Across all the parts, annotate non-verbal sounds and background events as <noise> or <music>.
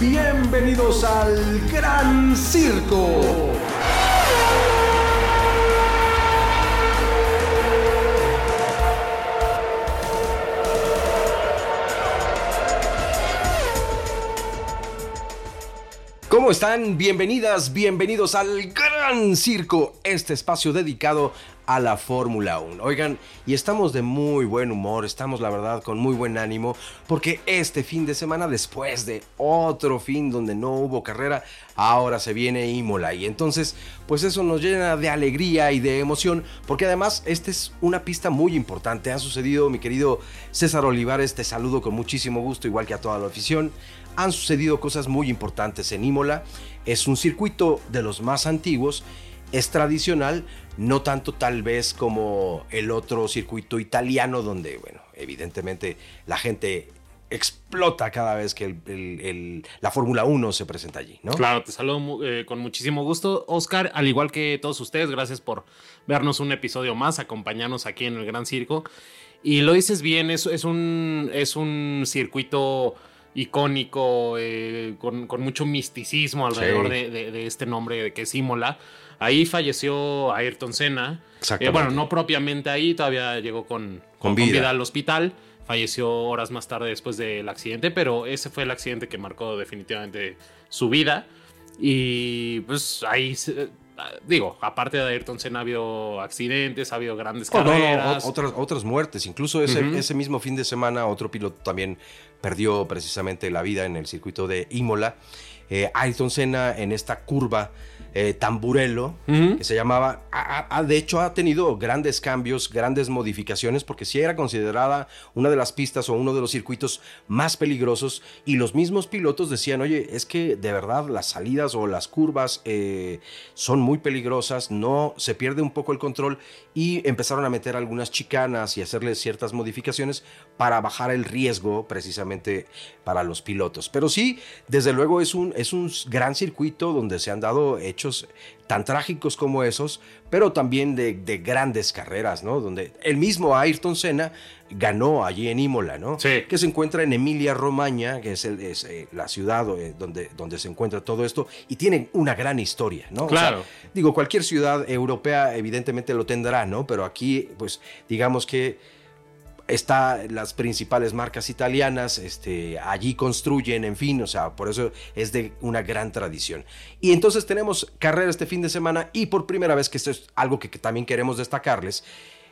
Bienvenidos al Gran Circo. ¿Cómo están? Bienvenidas, bienvenidos al Gran Circo, este espacio dedicado a la Fórmula 1. Oigan, y estamos de muy buen humor, estamos la verdad con muy buen ánimo, porque este fin de semana, después de otro fin donde no hubo carrera, ahora se viene Imola. Y entonces, pues eso nos llena de alegría y de emoción, porque además esta es una pista muy importante. Ha sucedido, mi querido César Olivares, te saludo con muchísimo gusto, igual que a toda la afición han sucedido cosas muy importantes en Imola. Es un circuito de los más antiguos, es tradicional, no tanto tal vez como el otro circuito italiano donde, bueno, evidentemente la gente explota cada vez que la Fórmula 1 se presenta allí, ¿no? Claro, te saludo eh, con muchísimo gusto, Oscar, al igual que todos ustedes, gracias por vernos un episodio más, acompañarnos aquí en el Gran Circo. Y lo dices bien, es, un, es un circuito icónico, eh, con, mucho misticismo alrededor de, este nombre que es Imola. Ahí falleció Ayrton Senna. Eh, bueno, no propiamente ahí, todavía llegó con, con, vida. al hospital. Falleció horas más tarde después del accidente, pero ese fue el accidente que marcó definitivamente su vida. Y pues ahí digo, aparte de Ayrton Senna ha habido accidentes, ha habido grandes carreras. otras, otras muertes. Incluso ese, ese, mismo fin de semana otro piloto también perdió precisamente la vida en el circuito de Imola. Eh, Ayrton Senna en esta curva eh, Tamburello, que se llamaba, de hecho ha tenido grandes cambios, grandes modificaciones, porque sí era considerada una de las pistas o uno de los circuitos más peligrosos y los mismos pilotos decían, oye, es que de verdad las salidas o las curvas eh, son muy peligrosas, no se pierde un poco el control y empezaron a meter algunas chicanas y hacerle ciertas modificaciones para bajar el riesgo precisamente para los pilotos. Pero sí, desde luego es un, es un gran circuito donde se han dado hechos tan trágicos como esos, pero también de, grandes carreras, ¿no? Donde el mismo Ayrton Senna ganó allí en Imola, ¿no? Sí. Que se encuentra en Emilia Romagna, que es, eh, la ciudad eh, donde, donde se encuentra todo esto, y tiene una gran historia, ¿no? Claro. digo, cualquier ciudad europea evidentemente lo tendrá, ¿no? Pero aquí, pues, digamos que está las principales marcas italianas, este, allí construyen, en fin, o sea, por eso es de una gran tradición. Y entonces tenemos carrera este fin de semana y por primera vez, que esto es algo que, también queremos destacarles.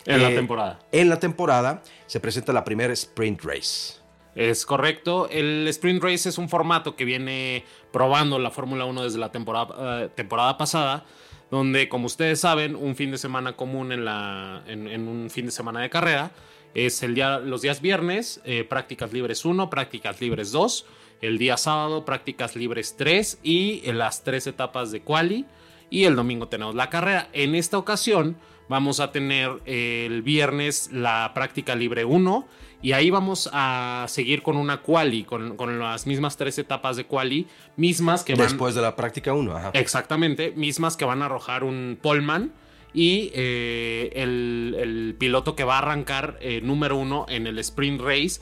En la eh, temporada. En la temporada se presenta la primera Sprint Race. Es correcto. El Sprint Race es un formato que viene probando la Fórmula 1 desde la temporada, eh, temporada pasada donde, como ustedes saben, un fin de semana común en, la, en un fin de semana de carrera es el día, los días viernes, eh, prácticas libres 1, prácticas libres 2. El día sábado, prácticas libres 3 y en las tres etapas de quali. Y el domingo tenemos la carrera. En esta ocasión vamos a tener el viernes la práctica libre 1 y ahí vamos a seguir con una quali, con, las mismas tres etapas de quali, mismas que van... Después de la práctica 1, Exactamente, mismas que van a arrojar un poleman y eh, el, piloto que va a arrancar eh, número uno en el sprint race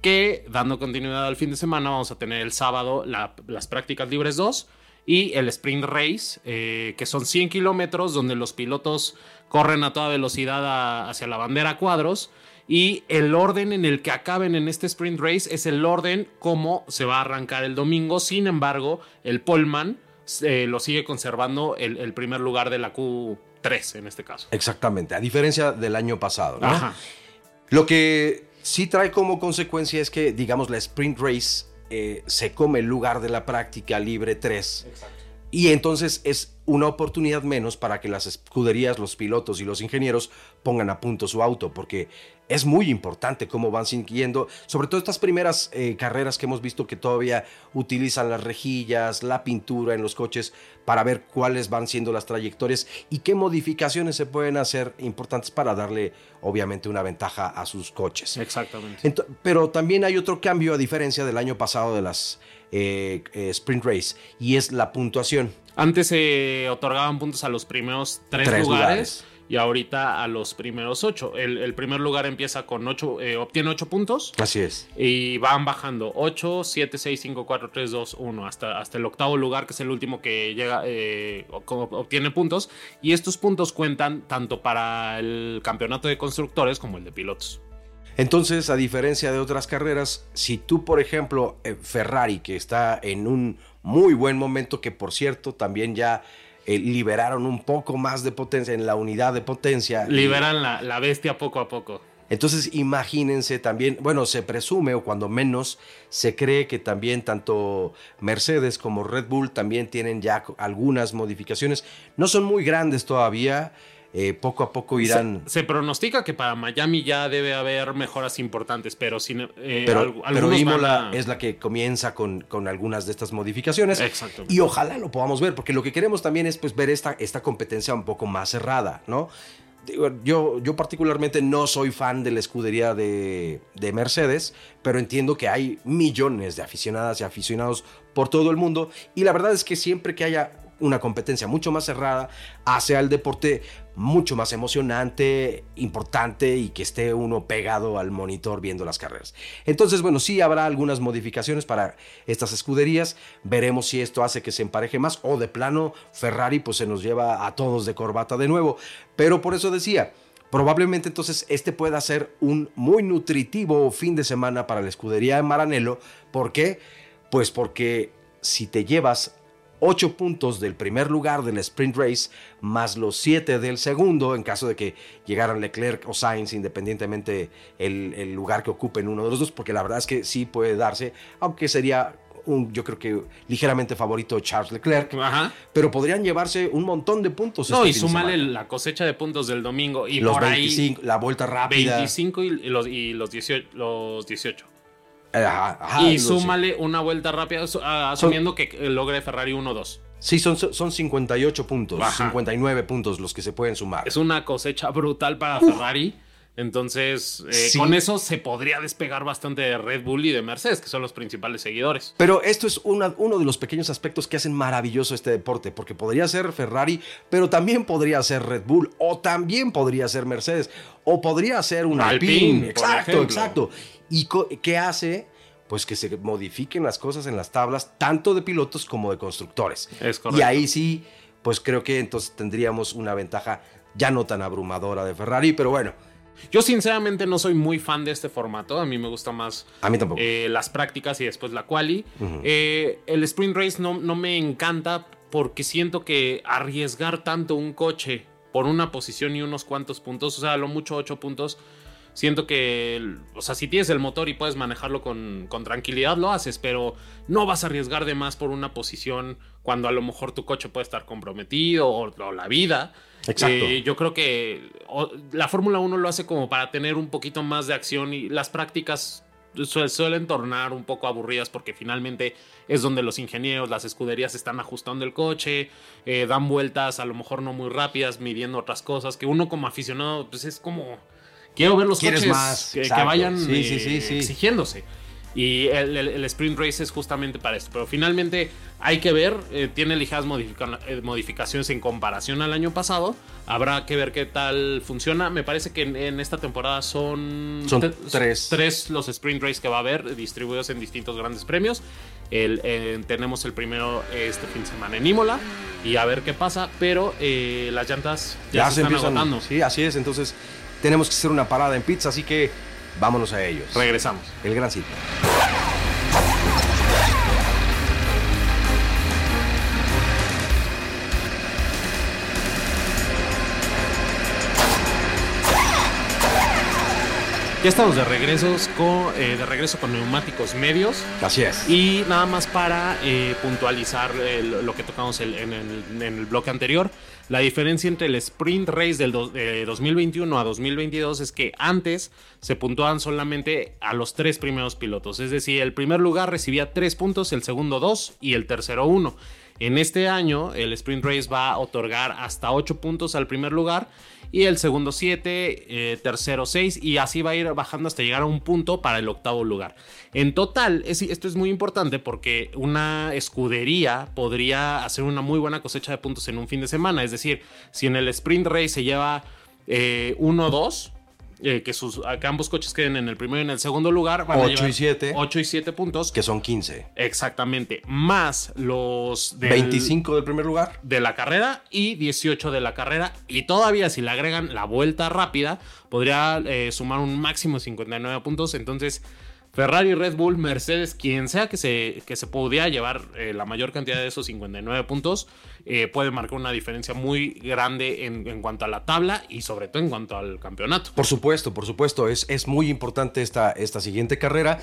que dando continuidad al fin de semana vamos a tener el sábado las prácticas libres 2 y el sprint race eh, que son 100 kilómetros donde los pilotos corren a toda velocidad hacia la bandera cuadros. Y el orden en el que acaben en este sprint race es el orden como se va a arrancar el domingo. Sin embargo el poleman lo sigue conservando el, el primer lugar de la Q tres en este caso. Exactamente, a diferencia del año pasado. ¿no? Lo que sí trae como consecuencia es que, digamos, la sprint race eh, se come el lugar de la práctica libre 3. Y entonces es una oportunidad menos para que las escuderías, los pilotos y los ingenieros pongan a punto su auto, porque es muy importante cómo van siguiendo, sobre todo estas primeras eh, carreras que hemos visto que todavía utilizan las rejillas, la pintura en los coches para ver cuáles van siendo las trayectorias y qué modificaciones se pueden hacer importantes para darle obviamente una ventaja a sus coches. Exactamente. pero también hay otro cambio a diferencia del año pasado de las eh, eh, sprint race y es la puntuación. Antes se otorgaban puntos a los primeros tres, lugares y ahorita a los primeros 8. El, primer lugar empieza con 8, eh, obtiene 8 puntos. Así es. Y van bajando 8, 7, 6, 5, 4, 3, 2, 1, hasta, hasta el octavo lugar, que es el último que llega, eh, obtiene puntos. Y estos puntos cuentan tanto para el campeonato de constructores como el de pilotos. Entonces, a diferencia de otras carreras, si tú, por ejemplo, eh, Ferrari, que está en un muy buen momento, que por cierto también ya eh, liberaron un poco más de potencia en la unidad de potencia. Liberan la, bestia poco a poco. Entonces imagínense también, bueno, se presume o cuando menos se cree que también tanto Mercedes como Red Bull también tienen ya algunas modificaciones. No son muy grandes todavía, eh, poco a poco irán. Se, pronostica que para Miami ya debe haber mejoras importantes, pero sin. Eh, pero, Imola es la que comienza con, con, algunas de estas modificaciones. Exacto. Y ojalá lo podamos ver, porque lo que queremos también es pues, ver esta, esta competencia un poco más cerrada, ¿no? Yo, yo particularmente no soy fan de la escudería de, de, Mercedes, pero entiendo que hay millones de aficionadas y aficionados por todo el mundo y la verdad es que siempre que haya una competencia mucho más cerrada hace al deporte mucho más emocionante, importante y que esté uno pegado al monitor viendo las carreras. Entonces, bueno, sí habrá algunas modificaciones para estas escuderías. Veremos si esto hace que se empareje más o de plano Ferrari pues se nos lleva a todos de corbata de nuevo. Pero por eso decía, probablemente entonces este pueda ser un muy nutritivo fin de semana para la escudería de Maranello. ¿Por qué? Pues porque si te llevas 8 puntos del primer lugar del sprint race, más los 7 del segundo, en caso de que llegaran Leclerc o Sainz, independientemente el, lugar que ocupen uno de los dos, porque la verdad es que sí puede darse, aunque sería un, yo creo que ligeramente favorito Charles Leclerc, pero podrían llevarse un montón de puntos. No, este y súmale la cosecha de puntos del domingo y los por 25, la vuelta rápida. 25 y los, y los 18. Los 18 y súmale una vuelta rápida, asumiendo que logre Ferrari 1-2. Sí, son, son 58 puntos, 59 puntos los que se pueden sumar. Es una cosecha brutal para Ferrari. Entonces, eh, con eso se podría despegar bastante de Red Bull y de Mercedes, que son los principales seguidores. Pero esto es uno de los pequeños aspectos que hacen maravilloso este deporte, porque podría ser Ferrari, pero también podría ser Red Bull, o también podría ser Mercedes, o podría ser un Alpine. exacto, exacto. ¿Y qué hace? Pues que se modifiquen las cosas en las tablas, tanto de pilotos como de constructores. Es y ahí sí, pues creo que entonces tendríamos una ventaja ya no tan abrumadora de Ferrari, pero bueno. Yo sinceramente no soy muy fan de este formato, a mí me gusta más a mí tampoco. Eh, las prácticas y después la quali. Eh, el sprint race no, no me encanta porque siento que arriesgar tanto un coche por una posición y unos cuantos puntos, o sea, lo mucho ocho puntos, Siento que, o sea, si tienes el motor y puedes manejarlo con, tranquilidad, lo haces, pero no vas a arriesgar de más por una posición cuando a lo mejor tu coche puede estar comprometido o, la vida. Exacto. Eh, yo creo que la Fórmula 1 lo hace como para tener un poquito más de acción y las prácticas suelen tornar un poco aburridas porque finalmente es donde los ingenieros, las escuderías están ajustando el coche, eh, dan vueltas a lo mejor no muy rápidas, midiendo otras cosas, que uno como aficionado pues es como Quiero ver los coches más? Que, vayan eh, exigiéndose. Y el, sprint race es justamente para esto. Pero finalmente hay que ver, eh, tiene ligeras eh, modificaciones en comparación al año pasado. Habrá que ver qué tal funciona. Me parece que en, esta temporada son, tres. tres los sprint race que va a haber, distribuidos en distintos grandes premios. tenemos el primero este fin de semana en Imola y a ver qué pasa. Pero las llantas ya, se, están agotando. Sí, así es. Entonces tenemos que hacer una parada en pizza, así que vámonos a ellos. Regresamos. El gran sitio. Ya estamos de regreso con, eh, de regreso con neumáticos medios. Así es. Y nada más para eh, puntualizar eh, lo que tocamos en, el, bloque anterior. La diferencia entre el sprint race del 2021 a 2022 es que antes se puntuaban solamente a los tres primeros pilotos. Es decir, el primer lugar recibía tres puntos, el segundo dos y el tercero uno. En este año, el sprint race va a otorgar hasta ocho puntos al primer lugar y el segundo 7, eh, tercero 6 y así va a ir bajando hasta llegar a un punto para el octavo lugar. En total, esto es muy importante porque una escudería podría hacer una muy buena cosecha de puntos en un fin de semana, es decir, si en el sprint race se lleva 1-2, eh, que, sus, ambos coches queden en el primero y en el segundo lugar. Van 8 y 7. 8 y 7 puntos. Que son 15. Exactamente. Más los... Del, 25 del primer lugar. De la carrera y 18 de la carrera. Y todavía si le agregan la vuelta rápida, podría eh, sumar un máximo de 59 puntos. Entonces Ferrari, Red Bull, Mercedes, quien sea que se, que se pudiera llevar eh, la mayor cantidad de esos 59 puntos, eh, puede marcar una diferencia muy grande en, cuanto a la tabla y sobre todo en cuanto al campeonato. Por supuesto, por supuesto, es, es muy importante esta, esta siguiente carrera.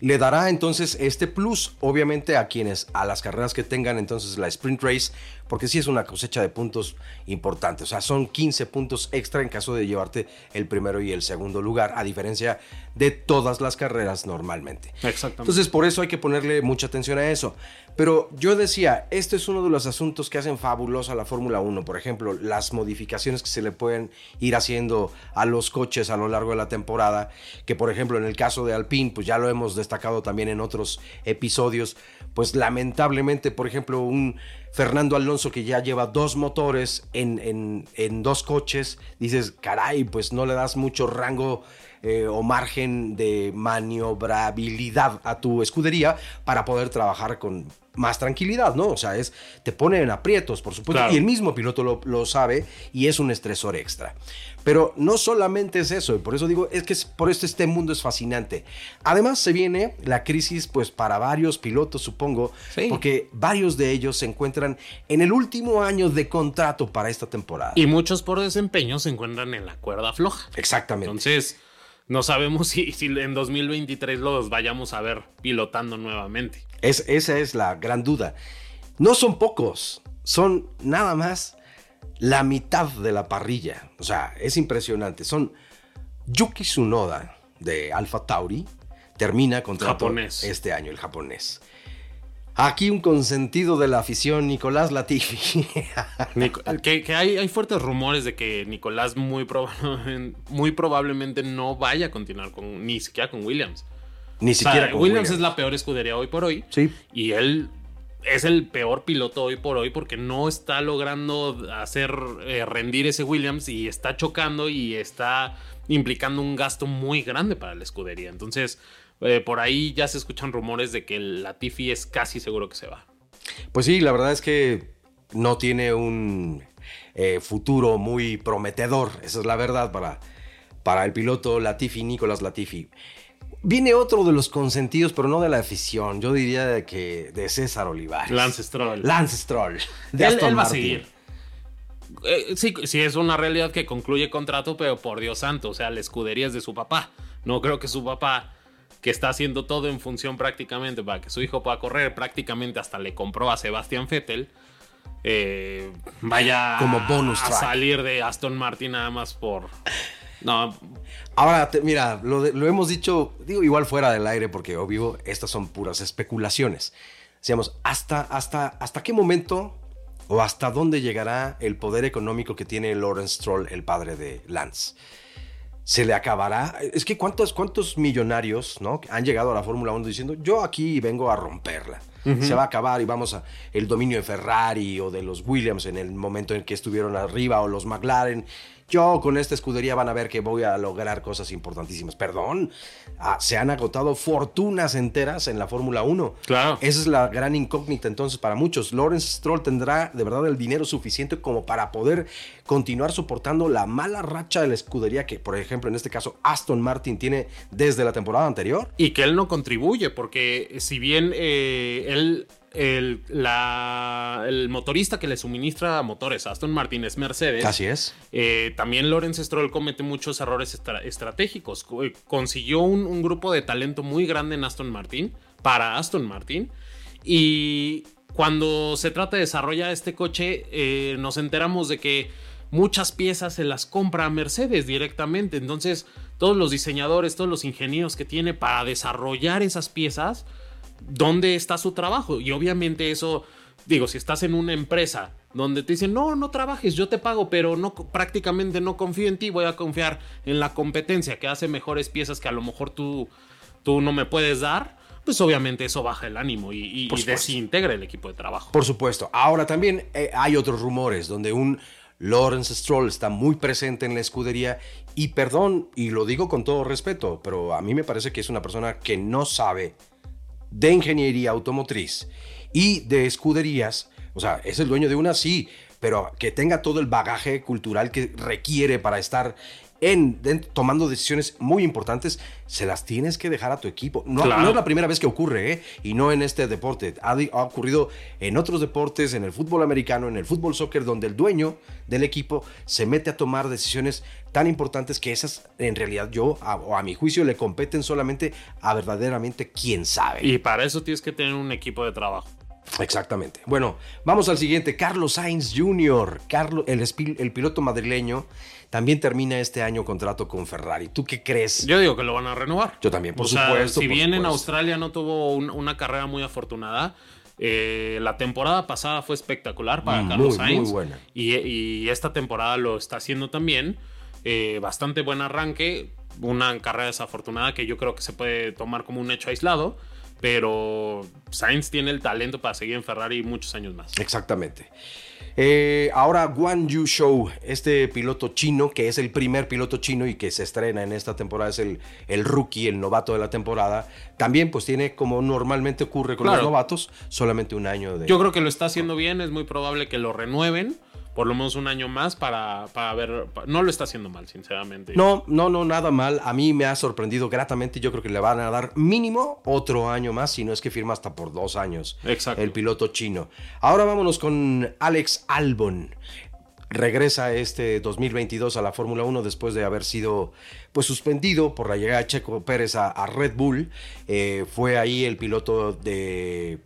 Le dará entonces este plus, obviamente, a quienes, a las carreras que tengan entonces la sprint race, porque sí es una cosecha de puntos importante. O sea, son 15 puntos extra en caso de llevarte el primero y el segundo lugar, a diferencia de todas las carreras normalmente. Exactamente. Entonces, por eso hay que ponerle mucha atención a eso. Pero yo decía, este es uno de los asuntos que hacen fabulosa la Fórmula 1. Por ejemplo, las modificaciones que se le pueden ir haciendo a los coches a lo largo de la temporada. Que, por ejemplo, en el caso de Alpine, pues ya lo hemos destacado también en otros episodios. Pues lamentablemente, por ejemplo, un Fernando Alonso que ya lleva dos motores en, en, dos coches, dices, caray, pues no le das mucho rango eh, o margen de maniobrabilidad a tu escudería para poder trabajar con más tranquilidad, ¿no? O sea, es, te pone en aprietos, por supuesto, y el mismo piloto lo, sabe y es un estresor extra. Pero no solamente es eso, y por eso digo, es que por esto este mundo es fascinante. Además se viene la crisis, pues para varios pilotos, supongo, porque varios de ellos se encuentran en el último año de contrato para esta temporada. Y muchos por desempeño se encuentran en la cuerda floja. Exactamente. Entonces, no sabemos <laughs> si, si en 2023 los vayamos a ver pilotando nuevamente. Es, esa es la gran duda. No son pocos, son nada más la mitad de la parrilla. O sea, es impresionante. Son Yuki Tsunoda de Alpha Tauri, termina contra este año, el japonés. Aquí un consentido de la afición, Nicolás Latifi. <laughs> que, hay, hay, fuertes rumores de que Nicolás muy, muy probablemente no vaya a continuar con ni siquiera con Williams. Ni siquiera con Williams, Williams es la peor escudería hoy por hoy. Sí. Y él es el peor piloto hoy por hoy porque no está logrando hacer eh, rendir ese Williams y está chocando y está implicando un gasto muy grande para la escudería. Entonces, eh, por ahí ya se escuchan rumores de que el Latifi es casi seguro que se va. Pues sí, la verdad es que no tiene un eh, futuro muy prometedor, esa es la verdad para, para el piloto Latifi, Nicolás Latifi. Viene otro de los consentidos, pero no de la afición. Yo diría de que de César Olivares. Lance Stroll. Lance Stroll. De él, va a seguir. Eh, sí, sí, es una realidad que concluye contrato, pero por Dios santo, o sea, la escudería es de su papá. No creo que su papá, que está haciendo todo en función prácticamente para que su hijo pueda correr, prácticamente hasta le compró a Sebastián Vettel, eh, vaya Como bonus a salir de Aston Martin nada más por no. Ahora, mira, lo, hemos dicho, digo igual fuera del aire, porque obvio, estas son puras especulaciones. Decíamos, ¿hasta, hasta, ¿hasta qué momento o hasta dónde llegará el poder económico que tiene Lawrence Stroll, el padre de Lance? ¿Se le acabará? Es que cuántos, cuántos millonarios ¿no? han llegado a la Fórmula 1 diciendo, yo aquí vengo a romperla. Se va a acabar y vamos a el dominio de Ferrari o de los Williams en el momento en que estuvieron arriba o los McLaren yo con esta escudería van a ver que voy a lograr cosas importantísimas. Perdón, ah, se han agotado fortunas enteras en la Fórmula 1. Claro. Esa es la gran incógnita entonces para muchos. Lawrence Stroll tendrá de verdad el dinero suficiente como para poder continuar soportando la mala racha de la escudería que, por ejemplo, en este caso Aston Martin tiene desde la temporada anterior. Y que él no contribuye, porque si bien eh, él el, el, motorista que le suministra motores a Aston Martin es Mercedes. Así es. Eh, también Lawrence Stroll comete muchos errores estratégicos. Eh, consiguió un, grupo de talento muy grande en Aston Martin, para Aston Martin. Y cuando se trata de desarrollar este coche, eh, nos enteramos de que muchas piezas se las compra Mercedes directamente. Entonces, todos los diseñadores, todos los ingenieros que tiene para desarrollar esas piezas, dónde está su trabajo. Y obviamente eso, digo, si estás en una empresa donde te dicen, no, no trabajes, yo te pago, pero no, prácticamente no confío en ti, voy a confiar en la competencia que hace mejores piezas que a lo mejor tú, tú no me puedes dar, pues obviamente eso baja el ánimo y, desintegra el equipo de trabajo. Por supuesto. Ahora también eh, hay otros rumores donde un Lawrence Stroll está muy presente en la escudería y perdón, y lo digo con todo respeto, pero a mí me parece que es una persona que no sabe de ingeniería automotriz y de escuderías, o sea, es el dueño de una, sí, pero que tenga todo el bagaje cultural que requiere para estar en, tomando decisiones muy importantes, se las tienes que dejar a tu equipo. No, no es la primera vez que ocurre, ¿eh? y no en este deporte. Ha, ha, ocurrido en otros deportes, en el fútbol americano, en el fútbol soccer, donde el dueño del equipo se mete a tomar decisiones tan importantes que esas, en realidad, yo, o a mi juicio, le competen solamente a verdaderamente quien sabe. Y para eso tienes que tener un equipo de trabajo. Exactamente. Bueno, vamos al siguiente. Carlos Sainz Jr., Carlos, el, el piloto madrileño, también termina este año contrato con Ferrari. ¿Tú qué crees? Yo digo que lo van a renovar. Yo también, por supuesto. si bien en Australia no tuvo una carrera muy afortunada, eh, la temporada pasada fue espectacular para mm, Carlos Sainz. Muy buena. Y, esta temporada lo está haciendo también. Eh, bastante buen arranque. Una carrera desafortunada que yo creo que se puede tomar como un hecho aislado. Pero Sainz tiene el talento para seguir en Ferrari muchos años más. Exactamente. Eh, ahora Guan Yu Shou, este piloto chino, que es el primer piloto chino y que se estrena en esta temporada, es el, el rookie, el novato de la temporada, también pues tiene, como normalmente ocurre con los novatos, solamente un año de... Yo creo que lo está haciendo bien, es muy probable que lo renueven por lo menos un año más para, para ver. no lo está haciendo mal, sinceramente. No, no, no, nada mal. A mí me ha sorprendido gratamente. Yo creo que le van a dar mínimo otro año más, si no es que firma hasta por dos años. Exacto. El piloto chino. Ahora vámonos con Alex Albon. Regresa este 2022 a la Fórmula 1 después de haber sido pues suspendido por la llegada de Checo Pérez a, Red Bull. Eh, fue ahí el piloto de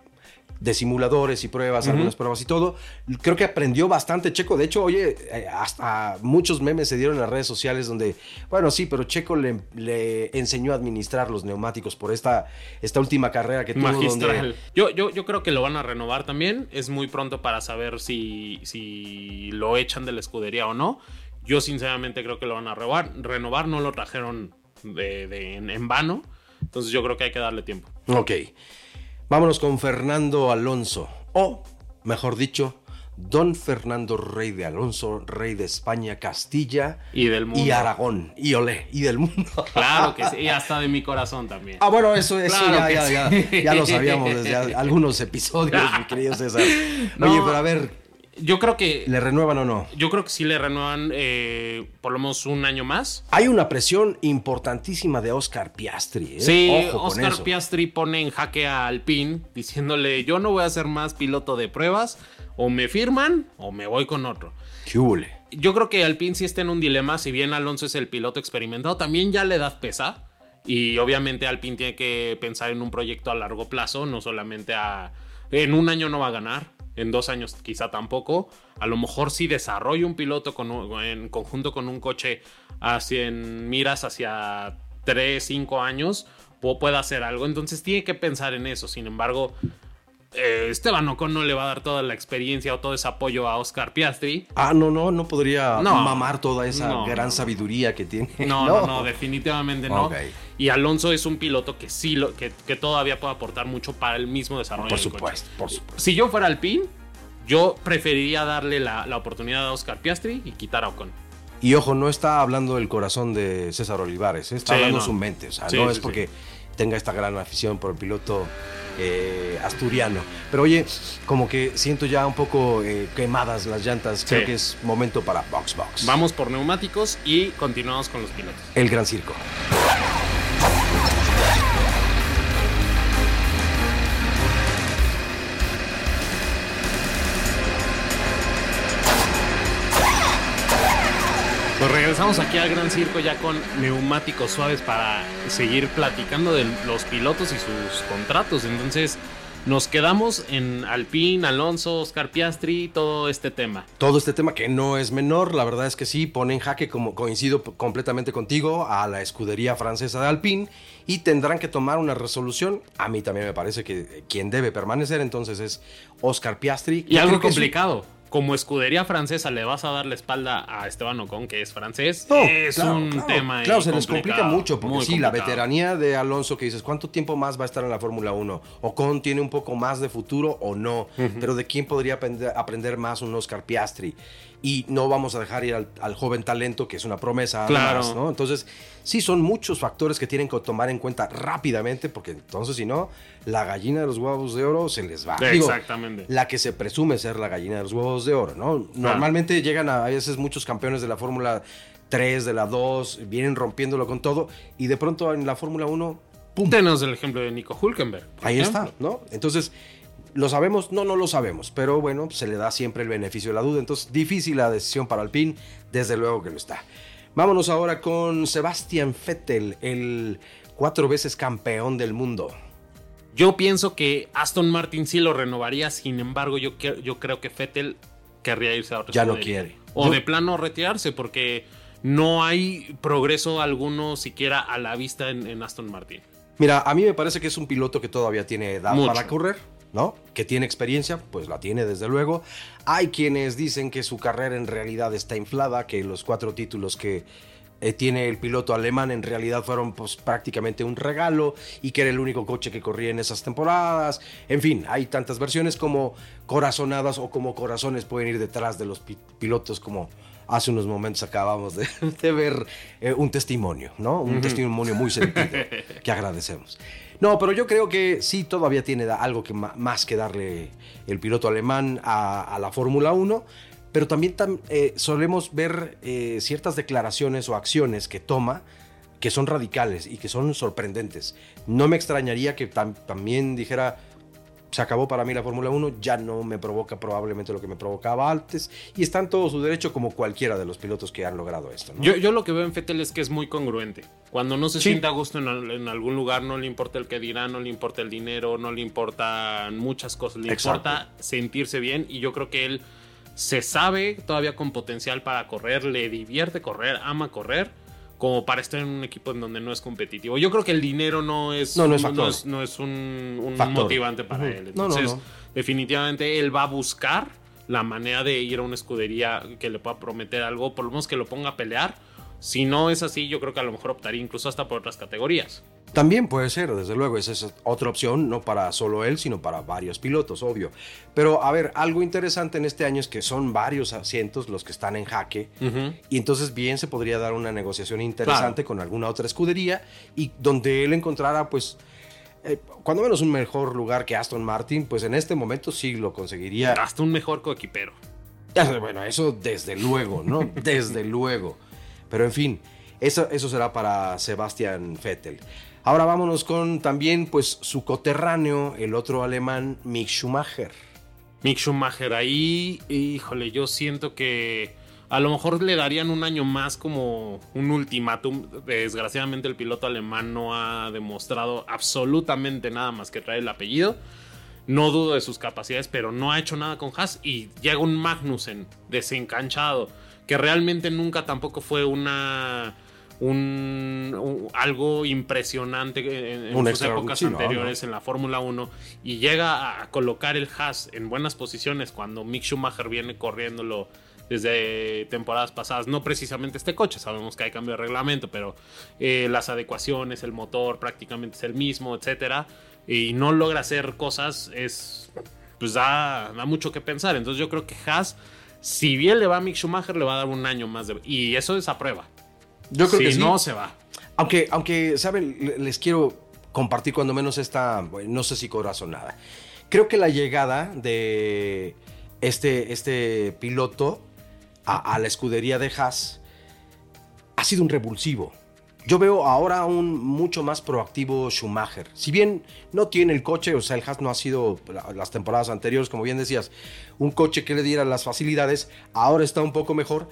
de simuladores y pruebas, algunas pruebas y todo. Creo que aprendió bastante Checo. De hecho, oye, eh, hasta muchos memes se dieron en las redes sociales donde, bueno, sí, pero Checo le, le enseñó a administrar los neumáticos por esta, esta última carrera que tuvo. Donde... Yo, yo, yo creo que lo van a renovar también. Es muy pronto para saber si, si lo echan de la escudería o no. Yo sinceramente creo que lo van a renovar. Renovar no lo trajeron de, en, en vano. Entonces yo creo que hay que darle tiempo. Ok. Vámonos con Fernando Alonso, o mejor dicho, Don Fernando Rey de Alonso, Rey de España, Castilla y del mundo. Y Aragón, y Olé, y del mundo. <laughs> Claro que sí, y hasta de mi corazón también. Ah, bueno, eso, eso ya, ya, ya, lo sabíamos desde algunos episodios, mi querido César. <laughs> Oye, pero a ver, yo creo que. ¿Le renuevan o no? Yo creo que sí le renuevan eh, por lo menos un año más. Hay una presión importantísima de Oscar Piastri. ¿eh? Sí, Oscar Piastri pone en jaque a Alpine diciéndole: Yo no voy a ser más piloto de pruebas. O me firman o me voy con otro. ¿Qué Yo creo que Alpine sí está en un dilema. Si bien Alonso es el piloto experimentado, también ya le da pesa. Y obviamente Alpine tiene que pensar en un proyecto a largo plazo, no solamente a. En un año no va a ganar en dos años quizá tampoco. A lo mejor si desarrollo un piloto en conjunto con un coche hacia, miras hacia 3, 5 años, pueda hacer algo. Entonces tiene que pensar en eso. Sin embargo, eh, Esteban Ocon no le va a dar toda la experiencia o todo ese apoyo a Oscar Piastri. Ah, no, no, no podría mamar toda esa gran sabiduría que tiene. No, no, <laughs> no, definitivamente no. Y Alonso es un piloto que sí, lo, que, todavía puede aportar mucho para el mismo desarrollo. Por supuesto, por supuesto. Si yo fuera Alpine, yo preferiría darle la, oportunidad a Oscar Piastri y quitar a Ocon. Y ojo, no está hablando del corazón de César Olivares, ¿eh? está hablando su mente. O sea, no es porque tenga esta gran afición por el piloto eh, asturiano. Pero oye, como que siento ya un poco eh, quemadas las llantas. Creo que es momento para Box Box. Vamos por neumáticos y continuamos con los pilotos. El Gran Circo. Pues regresamos aquí al Gran Circo ya con neumáticos suaves para seguir platicando de los pilotos y sus contratos. Entonces, nos quedamos en Alpine, Alonso, Oscar Piastri, todo este tema. Todo este tema que no es menor, la verdad es que sí, pone en jaque, como coincido completamente contigo, a la escudería francesa de Alpine y tendrán que tomar una resolución. A mí también me parece que quien debe permanecer entonces es Oscar Piastri. Y algo complicado como escudería francesa le vas a dar la espalda a Esteban Ocon, que es francés, es un tema. Claro, se les complica mucho, porque sí, la veteranía de Alonso que dices, ¿cuánto tiempo más va a estar en la Fórmula 1? Ocon tiene un poco más de futuro o no, pero ¿de quién podría aprender, aprender, más un Oscar Piastri? Y no vamos a dejar ir al, joven talento, que es una promesa. Claro. ¿no? Entonces, sí, son muchos factores que tienen que tomar en cuenta rápidamente, porque entonces, si no, la gallina de los huevos de oro se les va. Exactamente. la que se presume ser la gallina de los huevos de oro, ¿no? Normalmente llegan a, veces muchos campeones de la Fórmula 3, de la 2, vienen rompiéndolo con todo y de pronto en la Fórmula 1, ¡pum! Tenemos el ejemplo de Nico Hulkenberg. Ahí está, ¿no? Entonces, ¿lo sabemos? No, no lo sabemos, pero bueno, se le da siempre el beneficio de la duda. Entonces, difícil la decisión para Alpine, desde luego que lo está. Vámonos ahora con Sebastian Vettel, el cuatro veces campeón del mundo. Yo pienso que Aston Martin sí lo renovaría, sin embargo, yo, yo creo que Fettel querría irse a otro Ya no quiere. O de plano retirarse, porque no hay progreso alguno siquiera a la vista en, Aston Martin. Mira, a mí me parece que es un piloto que todavía tiene edad para correr, ¿no? Que tiene experiencia, pues la tiene desde luego. Hay quienes dicen que su carrera en realidad está inflada, que los cuatro títulos que eh, tiene el piloto alemán en realidad fueron pues, prácticamente un regalo y que era el único coche que corría en esas temporadas. En fin, hay tantas versiones como corazonadas o como corazones pueden ir detrás de los pilotos como hace unos momentos acabamos de, <laughs> ver eh, un testimonio, ¿no? Un testimonio muy sentido que agradecemos. No, pero yo creo que sí todavía tiene algo que más que darle el piloto alemán a, a la Fórmula 1 pero también eh, solemos ver eh, ciertas declaraciones o acciones que toma que son radicales y que son sorprendentes. No me extrañaría que también dijera, se acabó para mí la Fórmula 1, ya no me provoca probablemente lo que me provocaba antes y está en todo su derecho como cualquiera de los pilotos que han logrado esto. Yo, lo que veo en Fettel es que es muy congruente. Cuando no se sienta a gusto en, algún lugar, no le importa el que dirá, no le importa el dinero, no le importan muchas cosas, le importa sentirse bien y yo creo que él se sabe todavía con potencial para correr, le divierte correr, ama correr, como para estar en un equipo en donde no es competitivo. Yo creo que el dinero no es, no, es, no es, un, motivante para él. Entonces, definitivamente él va a buscar la manera de ir a una escudería que le pueda prometer algo, por lo menos que lo ponga a pelear si no es así, yo creo que a lo mejor optaría incluso hasta por otras categorías. También puede ser, desde luego, esa es otra opción, no para solo él, sino para varios pilotos, obvio. Pero a ver, algo interesante en este año es que son varios asientos los que están en jaque, y entonces bien se podría dar una negociación interesante con alguna otra escudería y donde él encontrara, pues, eh, cuando menos un mejor lugar que Aston Martin, pues en este momento sí lo conseguiría. Hasta un mejor coequipero. Bueno, eso desde luego, ¿no? <laughs> desde luego. Pero en fin, eso, eso será para Sebastian Vettel. Ahora vámonos con también pues su coterráneo, el otro alemán, Mick Schumacher. Mick Schumacher ahí, híjole, yo siento que a lo mejor le darían un año más como un ultimátum. Desgraciadamente el piloto alemán no ha demostrado absolutamente nada más que traer el apellido. No dudo de sus capacidades, pero no ha hecho nada con Haas y llega un Magnussen desencanchado que realmente nunca tampoco fue una un, algo impresionante en, sus épocas anteriores en la Fórmula 1 y llega a colocar el Haas en buenas posiciones cuando Mick Schumacher viene corriéndolo desde temporadas pasadas, no precisamente este coche, sabemos que hay cambio de reglamento, pero eh, las adecuaciones, el motor prácticamente es el mismo, etcétera, y no logra hacer cosas, es pues da, da mucho que pensar. Entonces yo creo que Haas si bien le va a Mick Schumacher, le va a dar un año más de. Y eso es a prueba. Yo creo que si no, se va. Aunque, aunque, ¿saben? Les quiero compartir cuando menos esta. no sé si corazonada. Creo que la llegada de este, este piloto a, a la escudería de Haas ha sido un revulsivo. Yo veo ahora un mucho más proactivo Schumacher. Si bien no tiene el coche, o sea, el Haas no ha sido las temporadas anteriores, como bien decías, un coche que le diera las facilidades, ahora está un poco mejor,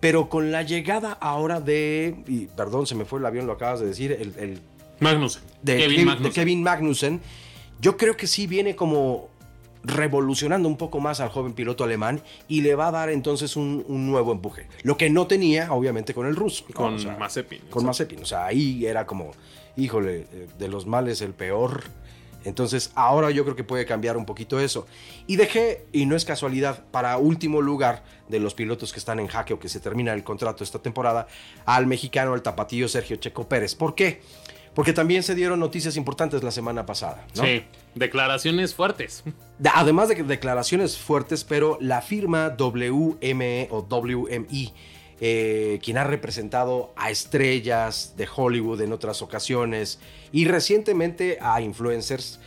pero con la llegada ahora de, y perdón, se me fue el avión, lo acabas de decir, el... Magnussen. De de Kevin Magnussen. Yo creo que sí viene como revolucionando un poco más al joven piloto alemán y le va a dar entonces un, nuevo empuje. Lo que no tenía, obviamente, con el ruso. Con o Mazepin. Con Mazepin. O sea, ahí era como, híjole, eh, de los males el peor. Entonces ahora yo creo que puede cambiar un poquito eso. Y dejé, y no es casualidad, para último lugar de los pilotos que están en jaque o que se termina el contrato esta temporada, al mexicano, al tapatillo Sergio Checo Pérez. ¿Por qué? Porque también se dieron noticias importantes la semana pasada. ¿no? Sí, declaraciones fuertes. Además de declaraciones fuertes, pero la firma WME o WMI eh, quien ha representado a estrellas de Hollywood en otras ocasiones y recientemente a influencers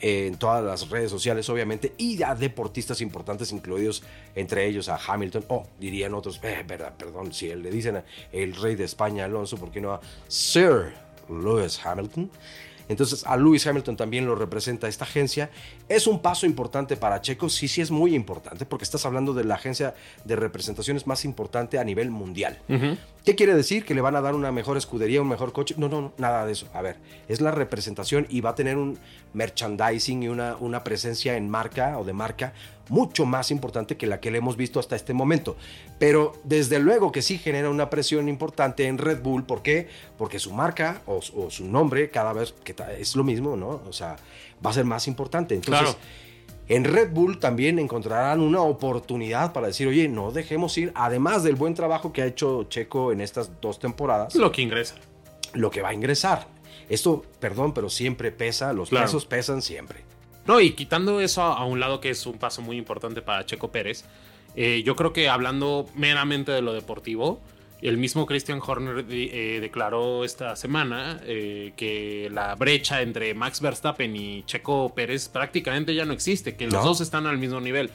eh, en todas las redes sociales, obviamente, y a deportistas importantes, incluidos entre ellos a Hamilton, o dirían otros, eh, verdad, perdón, si le dicen el rey de España, Alonso, ¿por qué no a Sir Lewis Hamilton? Entonces a Lewis Hamilton también lo representa esta agencia. Es un paso importante para Checo, sí, sí es muy importante, porque estás hablando de la agencia de representaciones más importante a nivel mundial. ¿Qué quiere decir? ¿Que le van a dar una mejor escudería, un mejor coche? No, no, no, nada de eso. A ver, es la representación y va a tener un merchandising y una, una presencia en marca o de marca mucho más importante que la que le hemos visto hasta este momento. Pero desde luego que sí genera una presión importante en Red Bull. ¿Por qué? Porque su marca o, su nombre cada vez que es lo mismo, ¿no? O sea, va a ser más importante. Entonces, en Red Bull también encontrarán una oportunidad para decir, oye, no dejemos ir, además del buen trabajo que ha hecho Checo en estas dos temporadas. Lo que ingresa. Lo que va a ingresar. Esto, perdón, pero siempre pesa, los pesos pesan siempre. No, y quitando eso a un lado que es un paso muy importante para Checo Pérez, eh, yo creo que hablando meramente de lo deportivo, el mismo Christian Horner eh, declaró esta semana eh, que la brecha entre Max Verstappen y Checo Pérez prácticamente ya no existe, que los dos están al mismo nivel.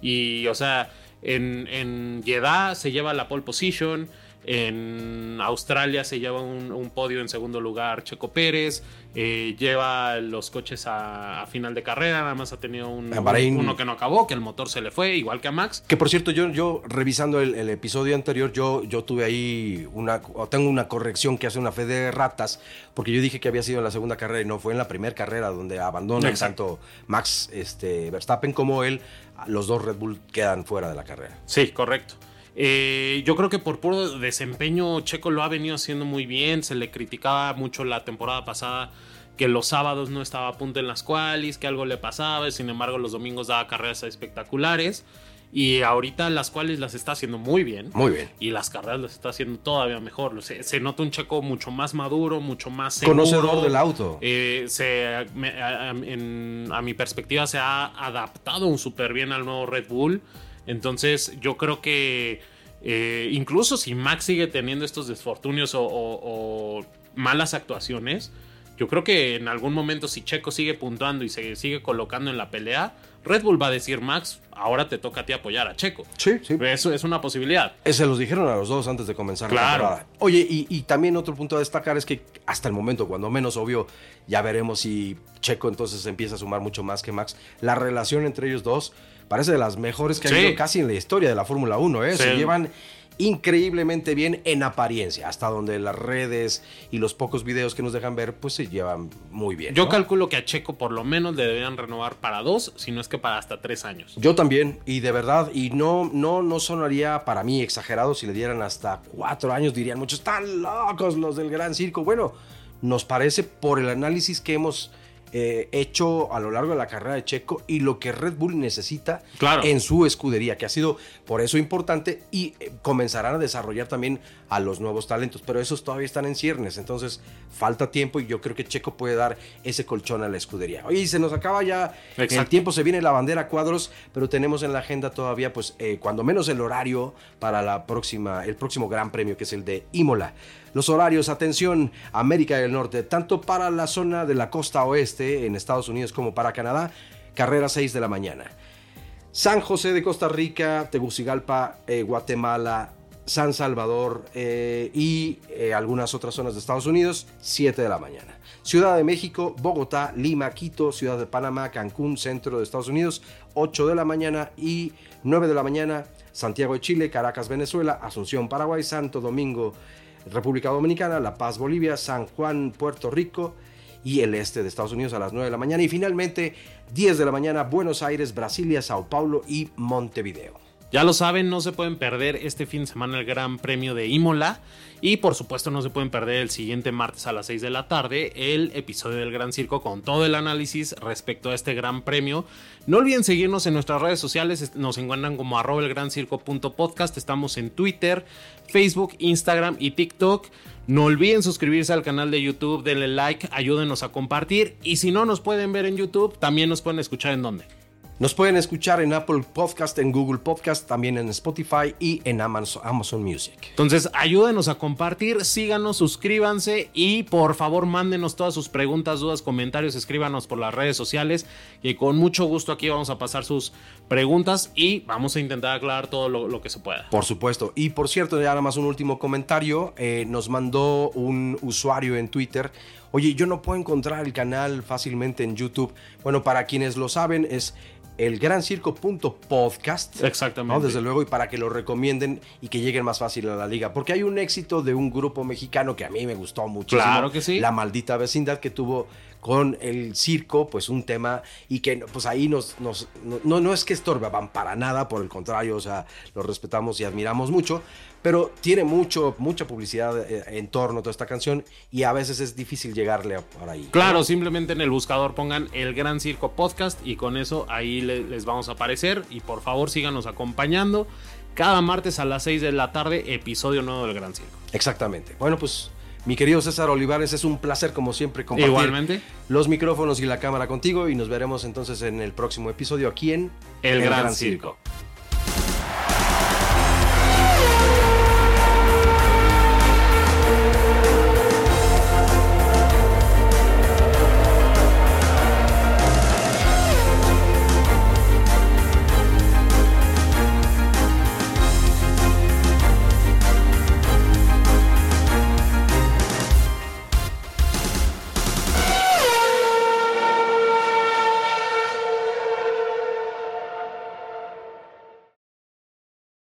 Y, o sea, en, en Jeddah se lleva la pole position, en Australia se lleva un, podio en segundo lugar Checo Pérez. Eh, lleva los coches a, final de carrera. Nada más ha tenido un, uno que no acabó, que el motor se le fue, igual que a Max. Que por cierto, yo, yo revisando el, episodio anterior, yo, yo tuve ahí una. Tengo una corrección que hace una fe de ratas, porque yo dije que había sido en la segunda carrera y no fue en la primera carrera donde abandona tanto Max este, Verstappen como él. Los dos Red Bull quedan fuera de la carrera. Sí, correcto. Eh, yo creo que por puro desempeño Checo lo ha venido haciendo muy bien. Se le criticaba mucho la temporada pasada que los sábados no estaba a punto en las cuales, que algo le pasaba. Sin embargo, los domingos daba carreras espectaculares. Y ahorita las cuales las está haciendo muy bien. Muy bien. Y las carreras las está haciendo todavía mejor. Se, nota un checo mucho más maduro, mucho más seguro. Conocedor del auto. Eh, a, mi perspectiva se ha adaptado súper bien al nuevo Red Bull. Entonces yo creo que eh, incluso si Max sigue teniendo estos desfortunios o, malas actuaciones, yo creo que en algún momento si Checo sigue puntuando y se sigue colocando en la pelea, Red Bull va a decir, Max, ahora te toca a ti apoyar a Checo. Sí, sí. Eso es una posibilidad. Se los dijeron a los dos antes de comenzar claro. la temporada. Oye, y, y, también otro punto a destacar es que hasta el momento, cuando menos obvio, ya veremos si Checo entonces empieza a sumar mucho más que Max. La relación entre ellos dos parece de las mejores que ha habido casi en la historia de la Fórmula 1. ¿eh? Se llevan increíblemente bien en apariencia, hasta donde las redes y los pocos videos que nos dejan ver, pues se llevan muy bien. Yo calculo que a Checo por lo menos le deberían renovar para dos, si no es que para hasta tres años. Yo también, y de verdad, y no, no, no sonaría para mí exagerado si le dieran hasta cuatro años, dirían muchos, están locos los del Gran Circo. Bueno, nos parece por el análisis que hemos eh, hecho a lo largo de la carrera de Checo y lo que Red Bull necesita en su escudería, que ha sido por eso importante y eh, comenzarán a desarrollar también a los nuevos talentos, pero esos todavía están en ciernes, entonces falta tiempo y yo creo que Checo puede dar ese colchón a la escudería. Oye, se nos acaba ya el tiempo, se viene la bandera cuadros, pero tenemos en la agenda todavía, pues, eh, cuando menos el horario para la próxima, el próximo Gran Premio, que es el de Imola. Los horarios, atención, América del Norte, tanto para la zona de la costa oeste en Estados Unidos como para Canadá, carrera 6 de la mañana. San José de Costa Rica, Tegucigalpa, eh, Guatemala, San Salvador eh, y eh, algunas otras zonas de Estados Unidos, 7 de la mañana. Ciudad de México, Bogotá, Lima, Quito, Ciudad de Panamá, Cancún, centro de Estados Unidos, 8 de la mañana y 9 de la mañana, Santiago de Chile, Caracas, Venezuela, Asunción, Paraguay, Santo Domingo, República Dominicana, La Paz, Bolivia, San Juan, Puerto Rico y el este de Estados Unidos a las 9 de la mañana. Y finalmente, 10 de la mañana, Buenos Aires, Brasilia, Sao Paulo y Montevideo. Ya lo saben, no se pueden perder este fin de semana el Gran Premio de Imola. Y por supuesto no se pueden perder el siguiente martes a las 6 de la tarde el episodio del Gran Circo con todo el análisis respecto a este Gran Premio. No olviden seguirnos en nuestras redes sociales, nos encuentran como arroba el gran circo.podcast, estamos en Twitter, Facebook, Instagram y TikTok. No olviden suscribirse al canal de YouTube, denle like, ayúdenos a compartir y si no nos pueden ver en YouTube, también nos pueden escuchar en donde. Nos pueden escuchar en Apple Podcast, en Google Podcast, también en Spotify y en Amazon, Music. Entonces, ayúdenos a compartir, síganos, suscríbanse y por favor mándenos todas sus preguntas, dudas, comentarios, escríbanos por las redes sociales y con mucho gusto aquí vamos a pasar sus preguntas y vamos a intentar aclarar todo lo, que se pueda. Por supuesto. Y por cierto, ya nada más un último comentario. Eh, nos mandó un usuario en Twitter. Oye, yo no puedo encontrar el canal fácilmente en YouTube. Bueno, para quienes lo saben, es el gran circo.podcast. Exactamente. Desde luego, y para que lo recomienden y que lleguen más fácil a la liga. Porque hay un éxito de un grupo mexicano que a mí me gustó muchísimo. Claro que sí. La maldita vecindad que tuvo con el circo, pues un tema y que pues ahí nos, nos no, no es que estorbaban para nada, por el contrario, o sea, lo respetamos y admiramos mucho, pero tiene mucho, mucha publicidad eh, en torno a toda esta canción y a veces es difícil llegarle por ahí. Claro, simplemente en el buscador pongan el Gran Circo Podcast y con eso ahí les vamos a aparecer y por favor síganos acompañando cada martes a las 6 de la tarde, episodio nuevo del Gran Circo. Exactamente. Bueno, pues mi querido César Olivares, es un placer como siempre compartir Igualmente. los micrófonos y la cámara contigo y nos veremos entonces en el próximo episodio aquí en El, Gran, Circo.